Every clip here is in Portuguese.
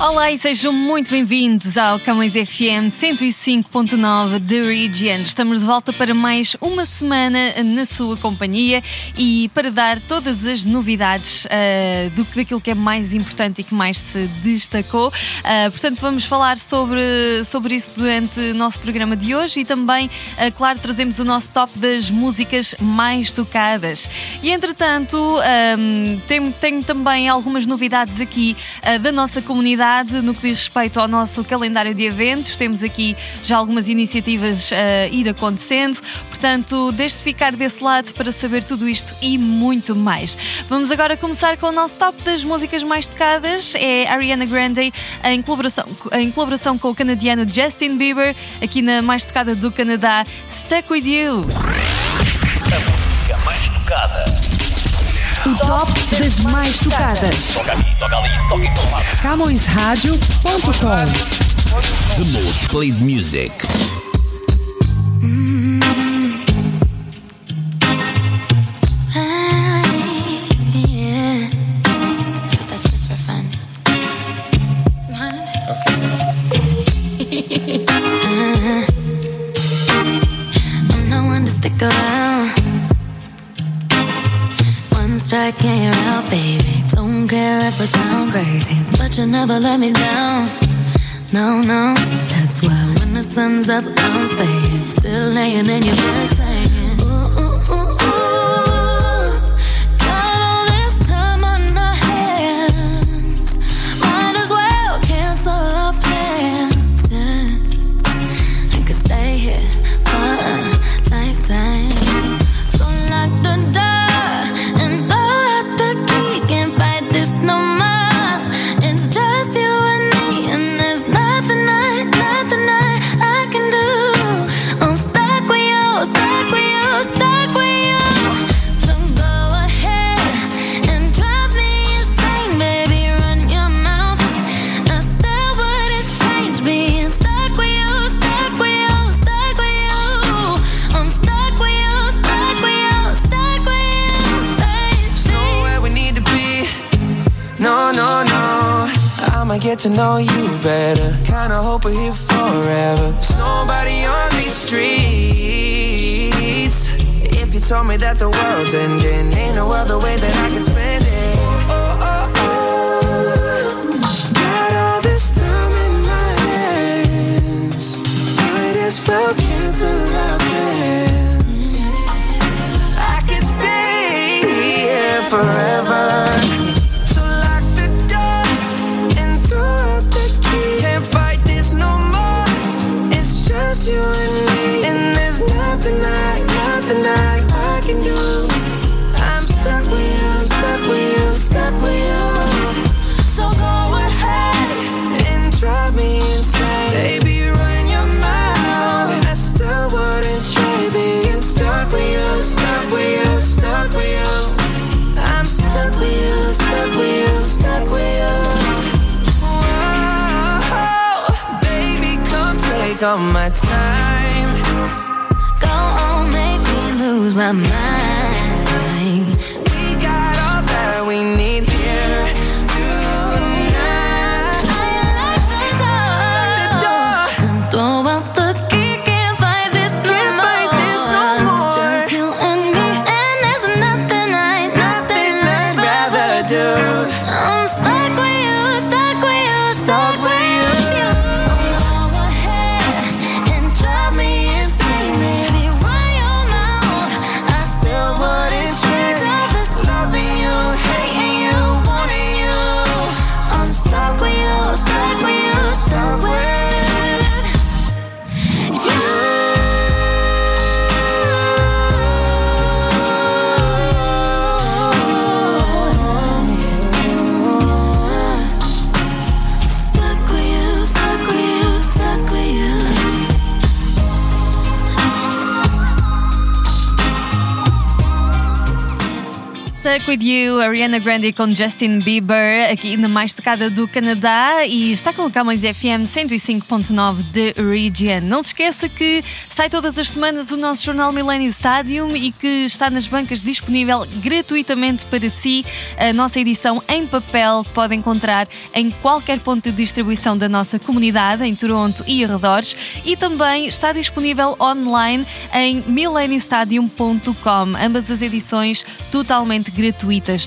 Olá e sejam muito bem-vindos ao Camões FM 105.9 The Region. Estamos de volta para mais uma semana na sua companhia e para dar todas as novidades uh, do, daquilo que é mais importante e que mais se destacou. Uh, portanto, vamos falar sobre, sobre isso durante o nosso programa de hoje e também, uh, claro, trazemos o nosso top das músicas mais tocadas. E entretanto, um, tenho, tenho, também algumas novidades aqui da nossa comunidade no que diz respeito ao nosso calendário de eventos. Temos aqui já algumas iniciativas a uh, ir acontecendo, portanto, deixe-se ficar desse lado para saber tudo isto e muito mais. Vamos agora começar com o nosso top das músicas mais tocadas. É Ariana Grande em colaboração, em colaboração com o canadiano Justin Bieber, aqui na mais tocada do Canadá, Stuck With You. A música mais tocada. O top das mais tocadas. CamõesRádio.com The most played music. That's And you're out, baby. Don't care if I sound crazy, but you never let me down. No, no, that's why when the sun's up, I'm staying. Still laying in your bed get to know you better. Kinda hope we're here forever. There's nobody on these streets. If you told me that the world's ending, ain't no other way that I can spend it. Oh, oh, oh. oh. Got all this time in my hands. Might as well cancel plans. I could stay here forever. Take all my time. Go on, make me lose my mind. Stuck With You, Ariana Grande com Justin Bieber, aqui na mais tocada do Canadá e está com o Camões FM 105.9 de Region. Não se esqueça que sai todas as semanas o nosso jornal Millennium Stadium e que está nas bancas disponível gratuitamente para si. A nossa edição em papel pode encontrar em qualquer ponto de distribuição da nossa comunidade, em Toronto e arredores, e também está disponível online em millenniumstadium.com. Ambas as edições totalmente gratuitas.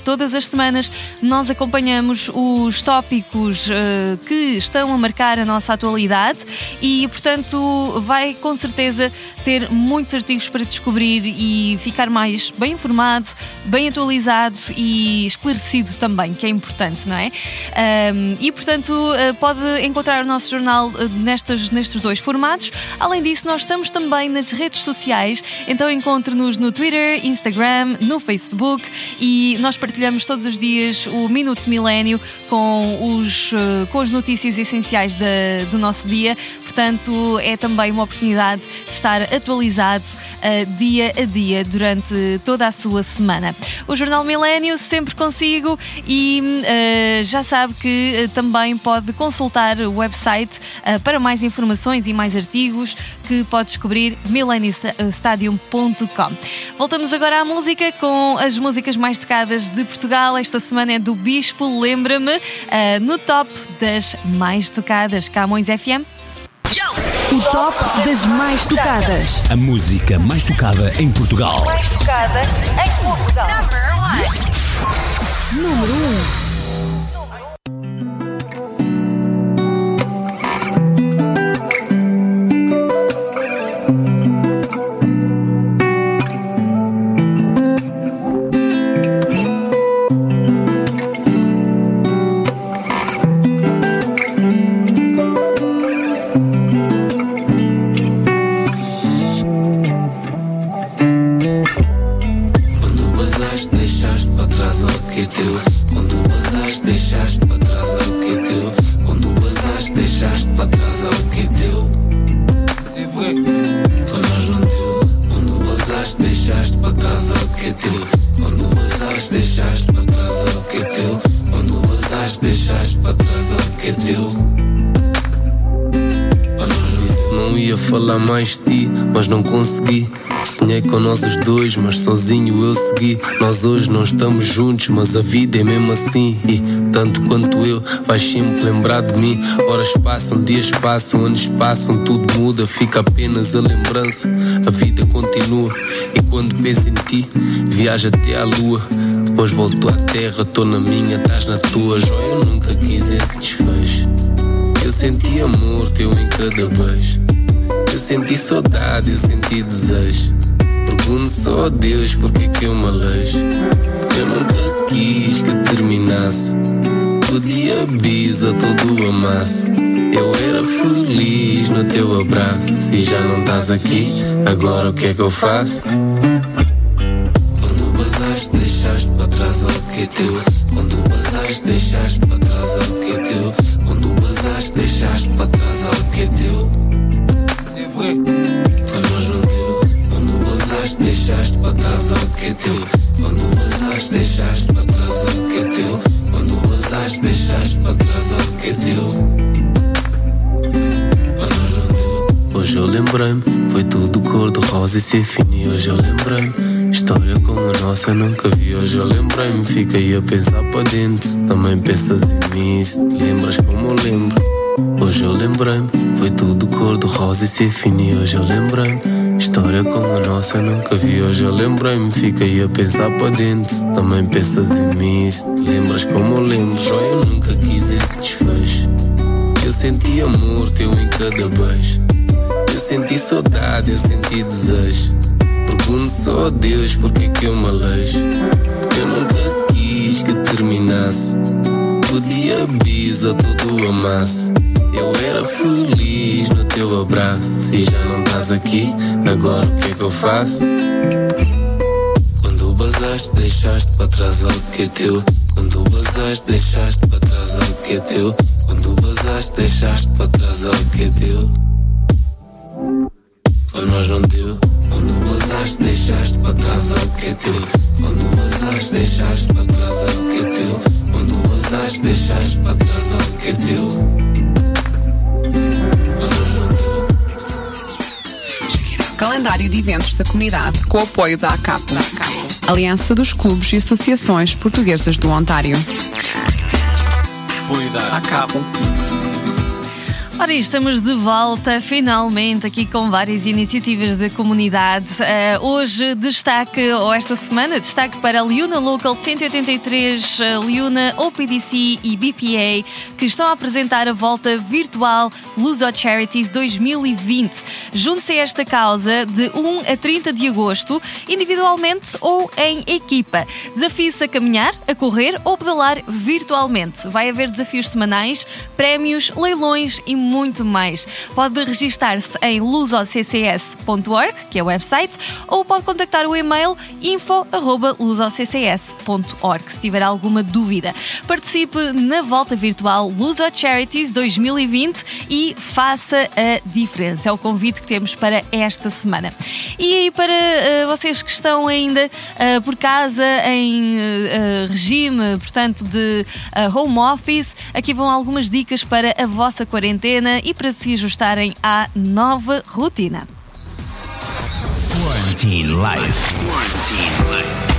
Todas as semanas nós acompanhamos os tópicos uh, que estão a marcar a nossa atualidade e, portanto, vai com certeza ter muitos artigos para descobrir e ficar mais bem informado, bem atualizado e esclarecido também, que é importante, não é? Um, e, portanto, uh, pode encontrar o nosso jornal uh, nestes, nestes dois formatos. Além disso, nós estamos também nas redes sociais, então encontre-nos no Twitter, Instagram, no Facebook e nós partilhamos todos os dias o Minuto Milênio com, os, eh, com as notícias essenciais do nosso dia. Portanto, é também uma oportunidade de estar atualizado uh, dia a dia durante toda a sua semana. O Jornal Milênio sempre consigo e uh, já sabe que uh, também pode consultar o website para mais informações e mais artigos que pode descobrir mileniostadium.com. Voltamos agora à música com as músicas mais tocadas de Portugal. Esta semana é do Bispo, lembra-me, no top das mais tocadas. Camões FM. O top das mais tocadas. A música mais tocada em Portugal. Mais tocada em Portugal. Número 1. Deixaste para trás algo que é teu. Quando basaste, deixaste para trás algo que é teu. Quando basaste, deixaste para trás algo que é teu. Não ia falar mais de ti, mas não consegui. Sonhei com nós os dois, mas sozinho eu segui. Nós hoje não estamos juntos, mas a vida é mesmo assim. E tanto quanto eu, vais sempre lembrar de mim. Horas passam, dias passam, anos passam, tudo muda, fica apenas a lembrança. A vida continua. E quando penso em ti, viajo até à lua. Depois volto à terra, tô na minha, estás na tua. Joia, eu nunca quis esse desfecho. Eu senti amor teu em cada beijo. Eu senti saudade, eu senti desejo. Pergunto só a Deus porque que eu me alejo. Eu nunca quis que terminasse. Podia bisa todo amasse. Eu era feliz no teu abraço. Se já não estás aqui, agora o que é que eu faço? Quando basaste, deixaste para trás algo que é teu. Quando basaste, deixaste para foi tudo cor de rosa e ser fini. Hoje eu lembrei-me, história como a nossa eu nunca vi. Hoje eu lembrei-me, fiquei a pensar para dentro. Se também pensas em mim, se lembras como eu lembro. Hoje eu lembrei-me, foi tudo cor de rosa e ser fini. Hoje eu lembrei-me, história como a nossa eu nunca vi. Hoje eu lembrei-me, fiquei a pensar para dentro. Se também pensas em mim, se lembras como eu lembro. Eu nunca quis esse desfecho. Eu senti amor teu em cada beijo. Senti saudade, eu senti desejo. Pergunto só a Deus porque que eu me alejo. Eu nunca quis que terminasse. Podia bisa tudo amasse. Eu era feliz no teu abraço. Se já não estás aqui, agora o que é que eu faço? Quando basaste, deixaste para trás algo que é teu. Quando basaste, deixaste para trás algo que é teu. Quando basaste, deixaste para trás algo que é teu. Para nós não deu. Quando deixaste para trás algo que é teu. Quando deixaste para trás algo que é teu. Quando deixaste para trás algo que é teu. Calendário de eventos da comunidade com o apoio da ACAP. Aliança dos Clubes e Associações Portuguesas do Ontário. Apoio da ACAP. Ora, estamos de volta finalmente aqui com várias iniciativas da comunidade. Eh, hoje, destaque, ou esta semana, destaque para Liuna Local 183, a Liuna OPDC e BPA, que estão a apresentar a volta virtual Luso Charities 2020. Junte-se a esta causa de 1 a 30 de agosto, individualmente ou em equipa. Desafie-se a caminhar, a correr ou pedalar virtualmente. Vai haver desafios semanais, prémios, leilões e muito mais. Pode registar-se em lusoccs.org, que é o website, ou pode contactar o e-mail info.lusoccs.org se tiver alguma dúvida. Participe na volta virtual Luso Charities 2020 e faça a diferença. É o convite que temos para esta semana. E aí, para eh, vocês que estão ainda eh, por casa em eh, regime, portanto, de home office, aqui vão algumas dicas para a vossa quarentena e para se ajustarem à nova rotina. Quarantine Life.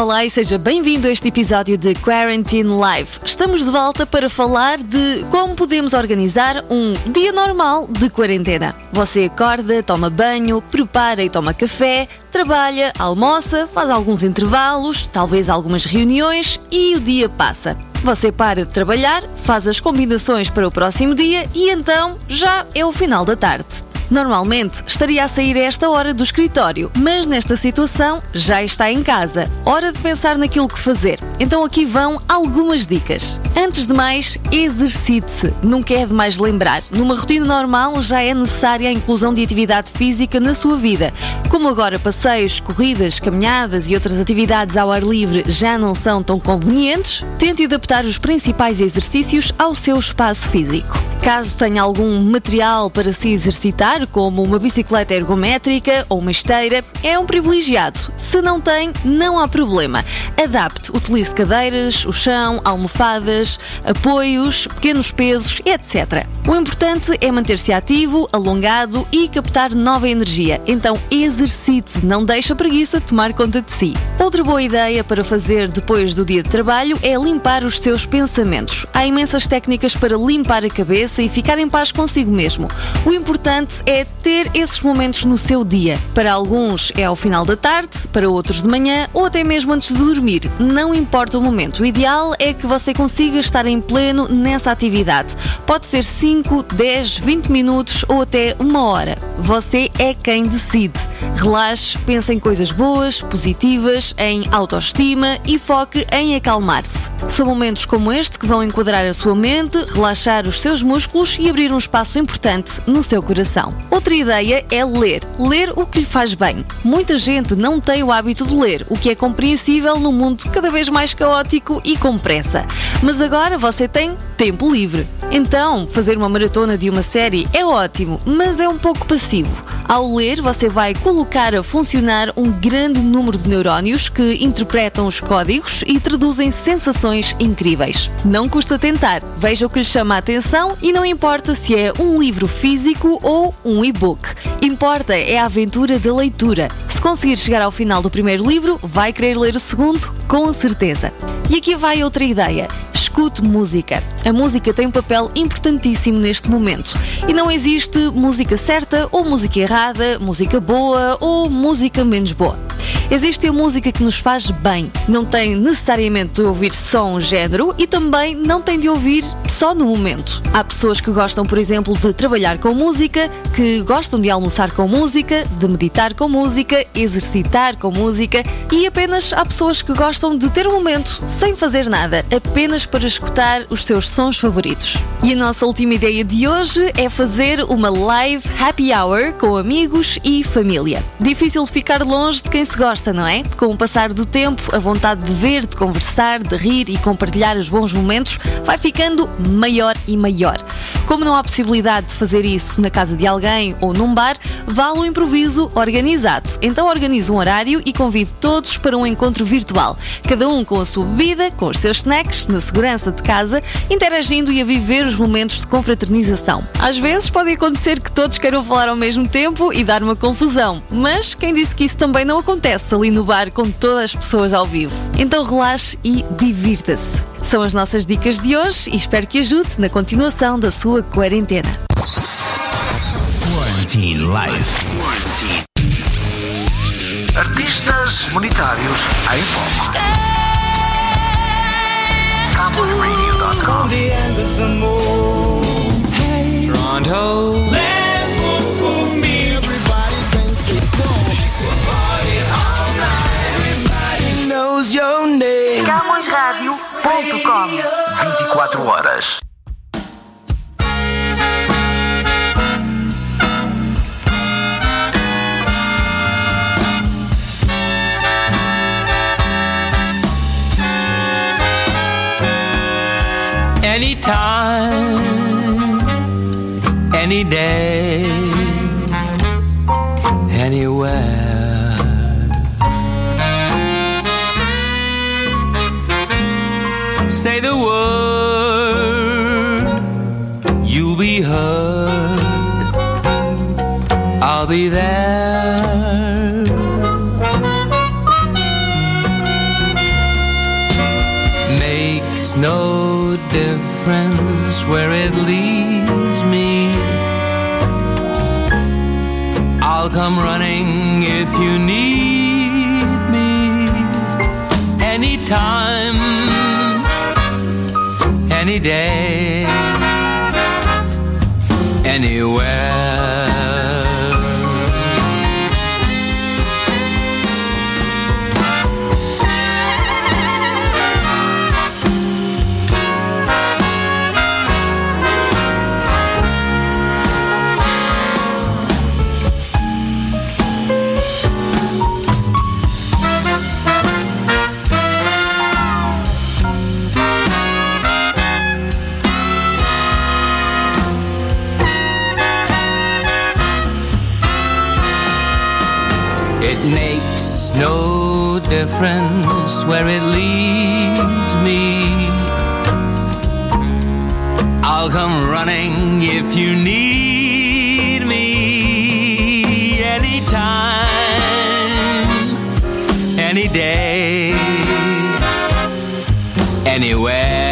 Olá e seja bem-vindo a este episódio de Quarantine Live. Estamos de volta para falar de como podemos organizar um dia normal de quarentena. Você acorda, toma banho, prepara e toma café, trabalha, almoça, faz alguns intervalos, talvez algumas reuniões e o dia passa. Você para de trabalhar, faz as combinações para o próximo dia e então já é o final da tarde. Normalmente estaria a sair a esta hora do escritório, mas nesta situação já está em casa. Hora de pensar naquilo que fazer. Então aqui vão algumas dicas. Antes de mais, exercite-se. Nunca é demais lembrar. Numa rotina normal já é necessária a inclusão de atividade física na sua vida. Como agora passeios, corridas, caminhadas e outras atividades ao ar livre já não são tão convenientes, tente adaptar os principais exercícios ao seu espaço físico. Caso tenha algum material para se exercitar, como uma bicicleta ergométrica ou uma esteira, é um privilegiado. Se não tem, não há problema. Adapte, utilize cadeiras, o chão, almofadas, apoios, pequenos pesos, etc. O importante é manter-se ativo, alongado e captar nova energia. Então exercite, não deixe a preguiça tomar conta de si. Outra boa ideia para fazer depois do dia de trabalho é limpar os seus pensamentos. Há imensas técnicas para limpar a cabeça e ficar em paz consigo mesmo. O importante é ter esses momentos no seu dia. Para alguns é ao final da tarde, para outros de manhã ou até mesmo antes de dormir. Não importa o momento. O ideal é que você consiga estar em pleno nessa atividade. Pode ser 5, 10, 20 minutos ou até uma hora. Você é quem decide. Relaxe, pense em coisas boas, positivas, em autoestima e foque em acalmar-se. São momentos como este que vão enquadrar a sua mente, relaxar os seus músculos e abrir um espaço importante no seu coração. Outra ideia é ler. Ler o que lhe faz bem. Muita gente não tem o hábito de ler, o que é compreensível num mundo cada vez mais caótico e com pressa. Mas agora você tem tempo livre. Então, fazer uma maratona de uma série é ótimo, mas é um pouco passivo. Ao ler, você vai colocar a funcionar um grande número de neurónios que interpretam os códigos e traduzem sensações incríveis. Não custa tentar, veja o que lhe chama a atenção e não importa se é um livro físico ou um e-book. Importa é a aventura da leitura. Se conseguir chegar ao final do primeiro livro, vai querer ler o segundo, com certeza. E aqui vai outra ideia. Escute música. A música tem um papel importantíssimo neste momento. E não existe música certa ou música errada, música boa ou música menos boa. Existe a música que nos faz bem. Não tem necessariamente de ouvir só um género e também não tem de ouvir só no momento. Há pessoas que gostam, por exemplo, de trabalhar com música, que gostam de almoçar com música, de meditar com música, exercitar com música e apenas há pessoas que gostam de ter um momento sem fazer nada, apenas para escutar os seus sons favoritos. E a nossa última ideia de hoje é fazer uma live happy hour com amigos e família. Difícil ficar longe de quem se gosta, não é? Com o passar do tempo, a vontade de ver, de conversar, de rir e compartilhar os bons momentos vai ficando maior e maior. Como não há possibilidade de fazer isso na casa de alguém ou num bar, vale o improviso organizado. Então organize um horário e convide todos para um encontro virtual. Cada um com a sua bebida, com os seus snacks, na segurança de casa, interagindo e a viver os momentos de confraternização. Às vezes pode acontecer que todos queiram falar ao mesmo tempo e dar uma confusão, mas quem disse que isso também não acontece ali no bar com todas as pessoas ao vivo? Então relaxe e divirta-se. São as nossas dicas de hoje e espero que ajude na continuação da sua quarentena. Quarantine Life. Artistas monetários em foco. CamõesRádio.com 24 horas. Anytime, any day, be there. Makes no difference where it leads me. I'll come running if you need me. Anytime, any day, anywhere.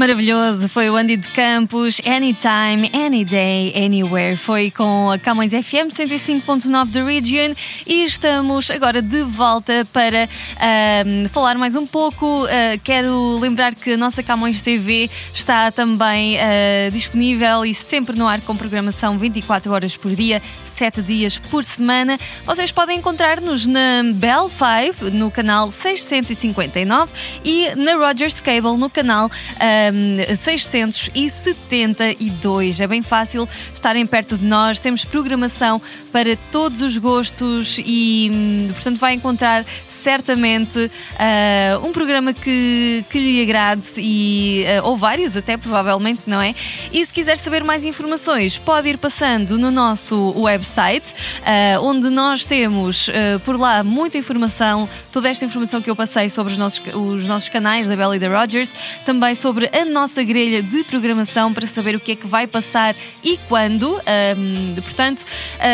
Maravilhoso, foi o Andy de Campos, Anytime, Any Day, Anywhere. Foi com a Camões FM 105.9 da Region e estamos agora de volta para ahm, falar mais um pouco. Ah, quero lembrar que a nossa Camões TV está também ah, disponível e sempre no ar com programação 24 horas por dia. 7 dias por semana. Vocês podem encontrar-nos na Bell 5, no canal 659 e na Rogers Cable, no canal ahm, 672. É bem fácil estarem perto de nós. Temos programação para todos os gostos e, hum, portanto, vai encontrar certamente ah, um programa que, que lhe agrade e, ah, ou vários até provavelmente, não é? E se quiser saber mais informações, pode ir passando no nosso website, ah, onde nós temos por lá muita informação, toda esta informação que eu passei sobre os nossos, os nossos canais da Bella e da Rogers, também sobre a nossa grelha de programação para saber o que é que vai passar e quando, ah, portanto,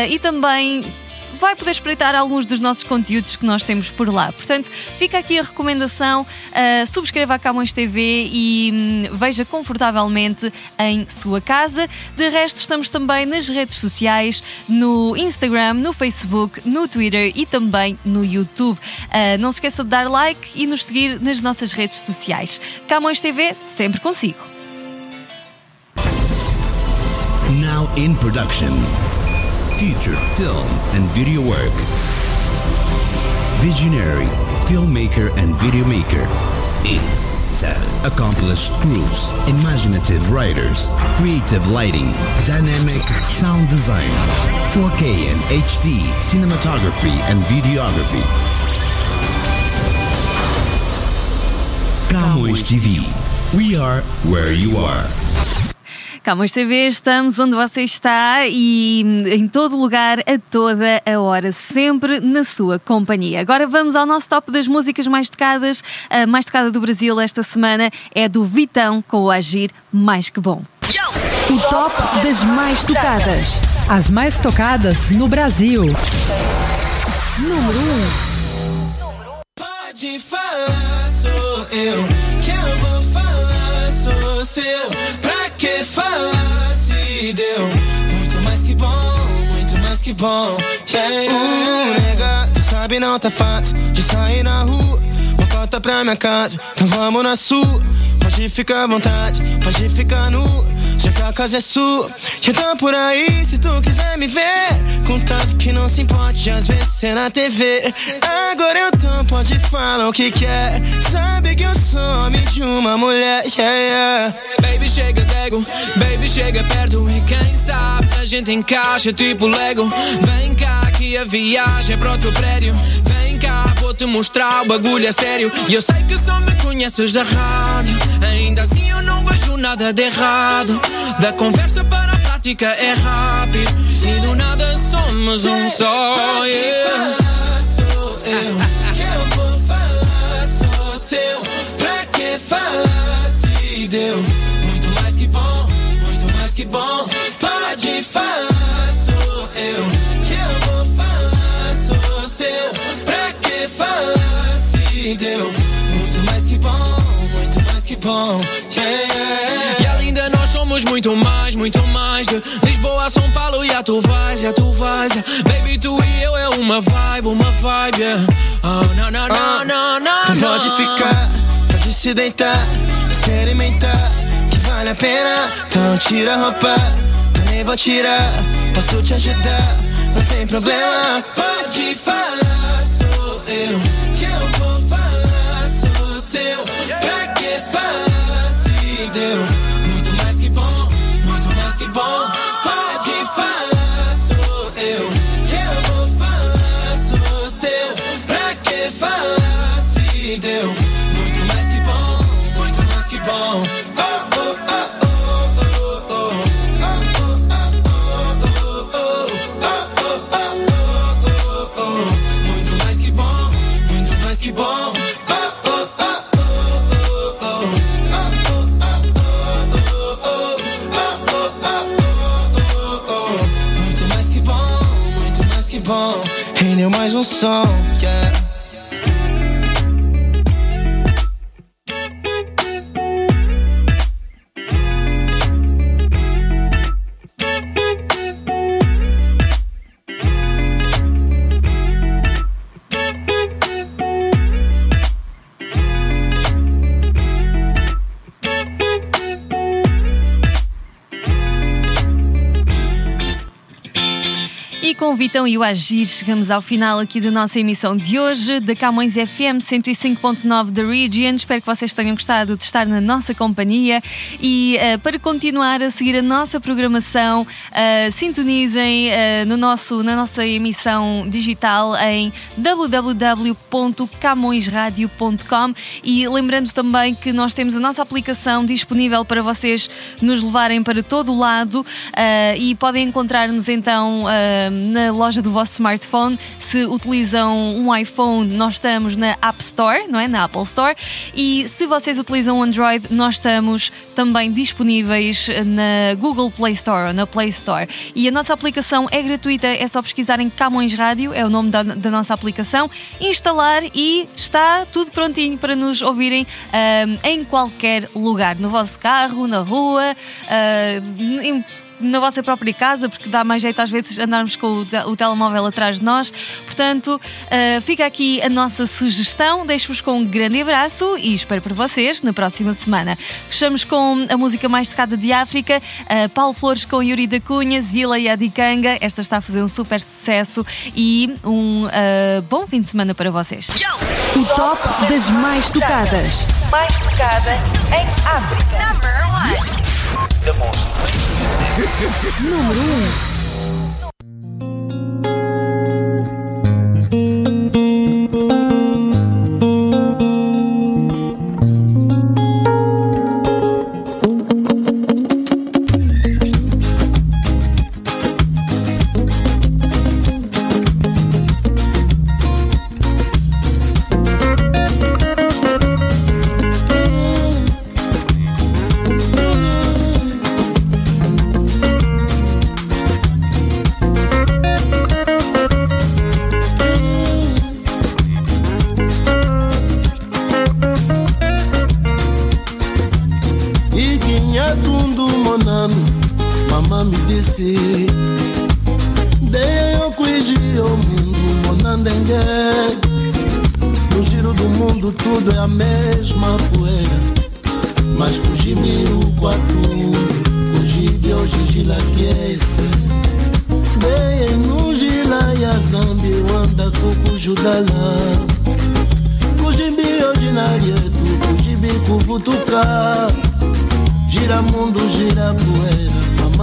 e também vai poder espreitar alguns dos nossos conteúdos que nós temos por lá. Portanto, fica aqui a recomendação: uh, subscreva a Camões TV e hum, veja confortavelmente em sua casa. De resto, estamos também nas redes sociais, no Instagram, no Facebook, no Twitter e também no YouTube. Uh, não se esqueça de dar like e nos seguir nas nossas redes sociais. Camões TV, sempre consigo. Now in production. Feature film and video work. visionary, filmmaker and videomaker. 8. 7. Accomplished crews, imaginative writers, creative lighting, dynamic sound design, 4K and HD cinematography and videography. Camões TV. We are where you are. Camões TV, estamos onde você está e em todo lugar, a toda a hora, sempre na sua companhia. Agora vamos ao nosso top das músicas mais tocadas. A mais tocada do Brasil esta semana é do Vitão com o Agir Mais Que Bom. O top das mais tocadas. As mais tocadas no Brasil. Número 1. Pode falar, sou eu. Bom. Yeah, uh, nega, tu sabe não tá fácil de sair na rua. Volta pra minha casa, então vamos na sua. Pode ficar à vontade, pode ficar nu. Já que a casa é sua, já tá por aí se tu quiser me ver. Contanto que não se importe, às vezes ser na TV. Agora eu tô, pode falar o que quer. Sabe que eu sou homem de uma mulher, yeah, yeah. Baby, chega dego, baby, chega perto. E quem sabe a gente encaixa tipo Lego. Vem cá que a viagem é pro outro prédio. Vem cá, te mostrar o bagulho é sério. E eu sei que só me conheces da rádio. Ainda assim eu não vejo nada de errado. Da conversa para a prática é rápido. E do nada somos um só. Yeah. Sou eu. Que eu vou falar, sou seu. Pra que falar se deu? Muito mais que bom, muito mais que bom. Pode falar, muito mais, muito mais de Lisboa São Paulo e a tu vais, e a tu vais. yeah. Baby, tu e eu é uma vibe, uma vibe. Yeah. Oh, não, não, não, não, não. Tu pode ficar, pode se deitar, experimentar, que vale a pena. Então tira a roupa, também vou tirar. Posso te ajudar, não tem problema. Pode falar, sou eu. Que eu vou com o Vitão e o Agir, chegamos ao final aqui da nossa emissão de hoje, da Camões FM 105.9 da Region. Espero que vocês tenham gostado de estar na nossa companhia e uh, para continuar a seguir a nossa programação, uh, sintonizem uh, no nosso, na nossa emissão digital em www.camõesradio.com e lembrando também que nós temos a nossa aplicação disponível para vocês nos levarem para todo o lado e podem encontrar-nos então na loja do vosso smartphone. Se utilizam um iPhone, nós estamos na App Store, não é? Na Apple Store. E se vocês utilizam Android, nós estamos também disponíveis na Google Play Store ou na Play Store. E a nossa aplicação é gratuita, é só pesquisarem Camões Rádio, é o nome da, da nossa aplicação, instalar e está tudo prontinho para nos ouvirem ahm, em qualquer lugar, no vosso carro, na rua, ah, em na vossa própria casa, porque dá mais jeito às vezes andarmos com o, te- o telemóvel atrás de nós. Portanto, uh, fica aqui a nossa sugestão. Deixo-vos com um grande abraço e espero por vocês na próxima semana. Fechamos com a música mais tocada de África, uh, Paulo Flores com Yuri da Cunha, Zila e Adicanga. Esta está a fazer um super sucesso e um uh, bom fim de semana para vocês. O top das mais tocadas. Mais tocada em África. Number one. Número 1.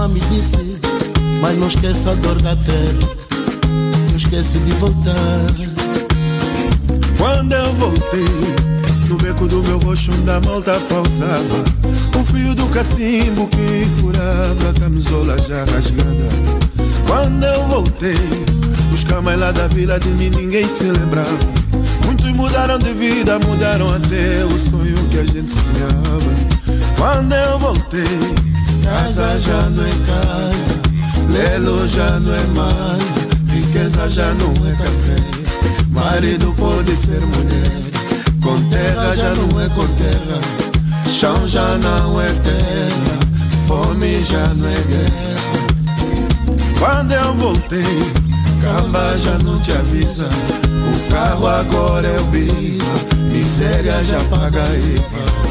Me disse Mas não esqueça a dor da terra Não esquece de voltar Quando eu voltei, no beco do meu rosto da malta pausava. O frio do cacimbo que furava a camisola já rasgada. Quando eu voltei, os camais lá da vila de mim ninguém se lembrava. Muitos mudaram de vida, mudaram até o sonho que a gente sonhava. Quando eu voltei, Casa já não é casa. Lelo já não é mais. Riqueza já não é café. Marido pode ser mulher. Com terra já não é com terra. Chão já não é terra. Fome já não é guerra. Quando eu voltei, Camba já não te avisa. O carro agora é o biva Miséria já paga IVA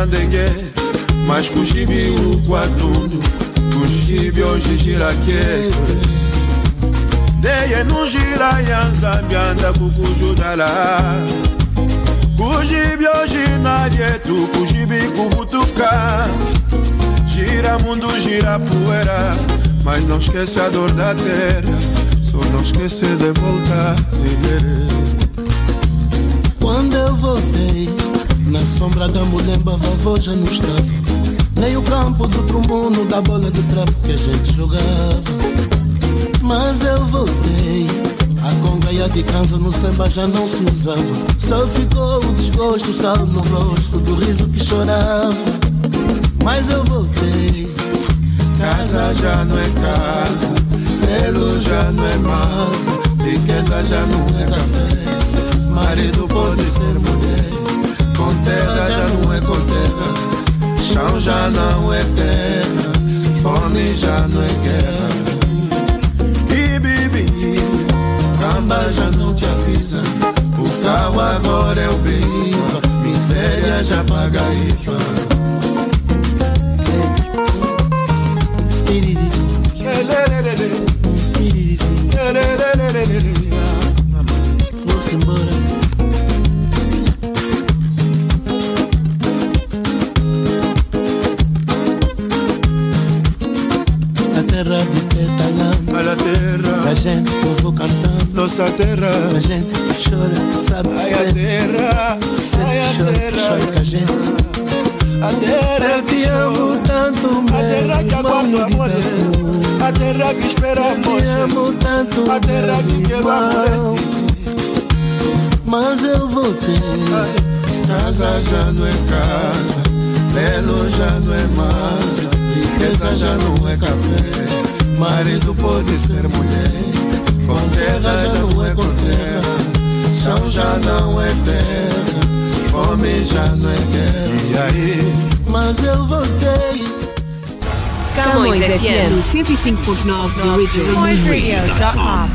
poeira, monandenge. Mas kujibi o quatundu, kujibi hoje gira que. Dei no gira yanza bianda kukujudala. Kujibi hoje na dietu, kujibi kuvutuka. Gira mundo, gira poeira, mas não esquece a dor da terra. Só não esquece de voltar. Quando eu voltei, na sombra da mulemba, vovô já não estava. Nem o campo do trumbuno, da bola de trapo que a gente jogava. Mas eu voltei, a conga e a de canza no samba já não se usava. Só ficou o desgosto, sal no rosto do riso que chorava. Mas eu voltei, casa já não é casa, pelo já não é mais, riqueza já não é café. Marido pode ser mulher, terra já não é com terra, chão já não é terra, fome já não é guerra. E bibi, Camba já não te avisa, o carro agora é o biva, miséria já paga IVA. Vou-se a gente que vou cantando. nossa terra. A gente que chora, que sabe que Ai, a sente. terra, Que sente, ai, a que chora, que terra. chora com a gente. A terra Eu que te amo tanto, a terra meu que aguarda amor, Itaú. a terra que espera Eu te amo tanto, a terra que meu irmão. amor. Mas eu voltei. Casa já não é casa, Lelo já não é masa, riqueza já não é café. Marido pode ser mulher, com terra já não é com terra, chão já não é terra, fome já não é guerra. E aí? Mas eu voltei. Camões FM 105.9 The Original.